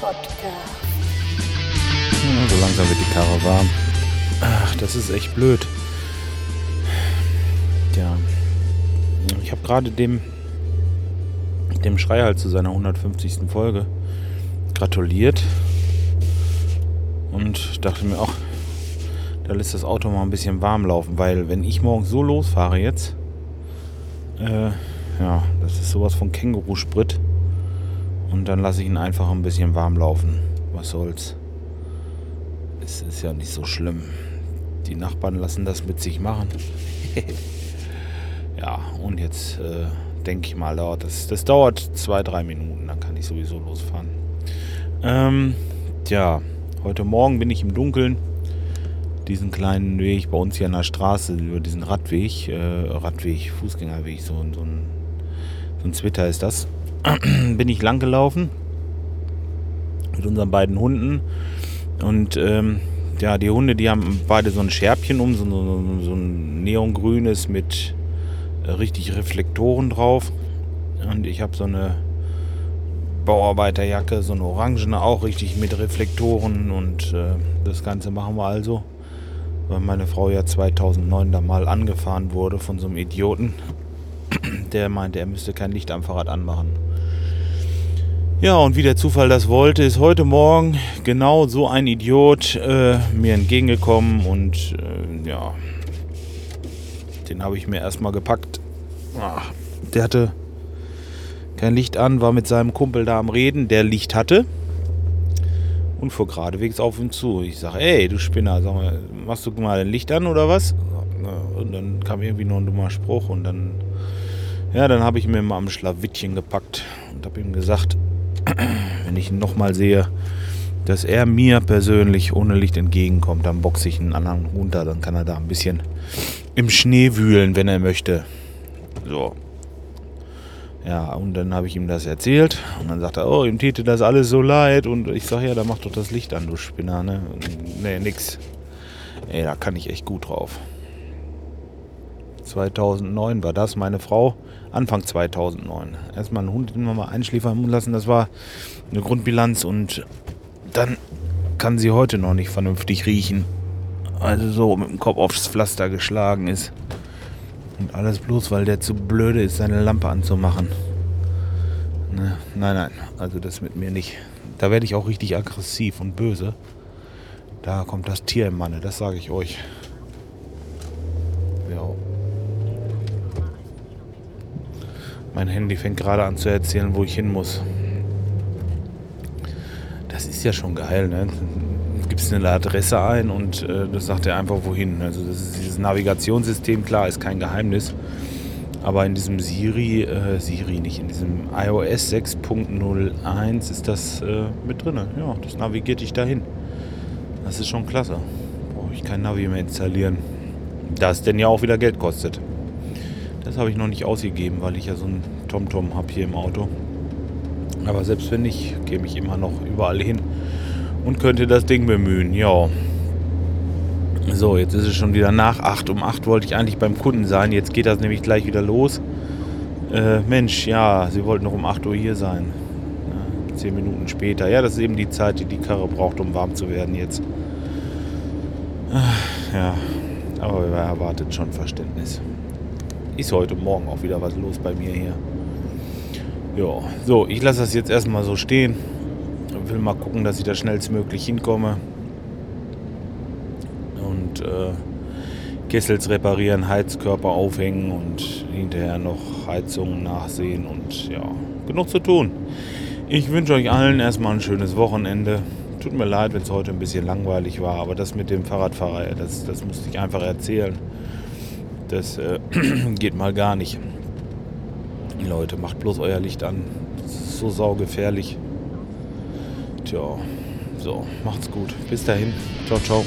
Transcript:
Podcast. Ja, so langsam wird die Karre warm. Ach, das ist echt blöd. Ja. Ich habe gerade dem, dem Schreihals zu seiner 150. Folge gratuliert. Und dachte mir auch, da lässt das Auto mal ein bisschen warm laufen, weil wenn ich morgens so losfahre jetzt, äh, ja, das ist sowas von Känguru-Sprit. Und dann lasse ich ihn einfach ein bisschen warm laufen. Was soll's. Es ist ja nicht so schlimm. Die Nachbarn lassen das mit sich machen. ja, und jetzt äh, denke ich mal, dauert das, das dauert zwei, drei Minuten, dann kann ich sowieso losfahren. Ähm, tja, heute Morgen bin ich im Dunkeln diesen kleinen Weg bei uns hier an der Straße, über diesen Radweg, äh, Radweg, Fußgängerweg, so, so, ein, so ein Zwitter ist das, bin ich lang gelaufen mit unseren beiden Hunden. Und ähm, ja, die Hunde, die haben beide so ein Scherbchen um, so, so, so ein neongrünes mit äh, richtig Reflektoren drauf. Und ich habe so eine Bauarbeiterjacke, so eine orangene auch richtig mit Reflektoren. Und äh, das Ganze machen wir also weil meine Frau ja 2009 da mal angefahren wurde von so einem Idioten, der meinte, er müsste kein Licht am Fahrrad anmachen. Ja, und wie der Zufall das wollte, ist heute Morgen genau so ein Idiot äh, mir entgegengekommen und äh, ja, den habe ich mir erstmal gepackt. Ach, der hatte kein Licht an, war mit seinem Kumpel da am Reden, der Licht hatte und fuhr geradewegs auf ihn zu. Ich sage, ey, du Spinner, sag mal, machst du mal ein Licht an oder was? Und dann kam irgendwie nur ein dummer Spruch und dann, ja, dann habe ich mir mal am Schlawittchen gepackt und habe ihm gesagt, wenn ich ihn nochmal sehe, dass er mir persönlich ohne Licht entgegenkommt, dann boxe ich einen anderen runter, dann kann er da ein bisschen im Schnee wühlen, wenn er möchte. So, ja, und dann habe ich ihm das erzählt und dann sagt er, oh, ihm täte das alles so leid und ich sage, ja, da mach doch das Licht an, du Spinner, ne? Nee, nix. Ey, da kann ich echt gut drauf. 2009 war das, meine Frau, Anfang 2009. Erstmal einen Hund immer mal einschläfern lassen, das war eine Grundbilanz und dann kann sie heute noch nicht vernünftig riechen. Also so mit dem Kopf aufs Pflaster geschlagen ist. Und alles bloß, weil der zu blöde ist, seine Lampe anzumachen. Ne? Nein, nein, also das mit mir nicht. Da werde ich auch richtig aggressiv und böse. Da kommt das Tier im Manne, das sage ich euch. Ja. Mein Handy fängt gerade an zu erzählen, wo ich hin muss. Das ist ja schon geil, ne? gibst eine Adresse ein und äh, das sagt er einfach wohin. Also das ist dieses Navigationssystem, klar, ist kein Geheimnis. Aber in diesem Siri, äh, Siri nicht, in diesem iOS 6.01 ist das äh, mit drin. Ja, das navigiert dich dahin. Das ist schon klasse. Brauche ich kein Navi mehr installieren. Das denn ja auch wieder Geld kostet. Das habe ich noch nicht ausgegeben, weil ich ja so ein TomTom habe hier im Auto. Aber selbst wenn nicht, gehe ich immer noch überall hin und könnte das Ding bemühen. Ja. So, jetzt ist es schon wieder nach 8. Um 8 wollte ich eigentlich beim Kunden sein. Jetzt geht das nämlich gleich wieder los. Äh, Mensch, ja, Sie wollten noch um 8 Uhr hier sein. Ja, 10 Minuten später. Ja, das ist eben die Zeit, die die Karre braucht, um warm zu werden jetzt. Ja, aber wer erwartet schon Verständnis. Ist heute Morgen auch wieder was los bei mir hier. Ja, so, ich lasse das jetzt erstmal so stehen will mal gucken, dass ich da schnellstmöglich hinkomme. Und äh, Kessels reparieren, Heizkörper aufhängen und hinterher noch Heizungen nachsehen und ja, genug zu tun. Ich wünsche euch allen erstmal ein schönes Wochenende. Tut mir leid, wenn es heute ein bisschen langweilig war, aber das mit dem Fahrradfahrer, das, das musste ich einfach erzählen. Das äh, geht mal gar nicht. Leute, macht bloß euer Licht an. Das ist so saugefährlich. Tja, so, macht's gut. Bis dahin. Ciao, ciao.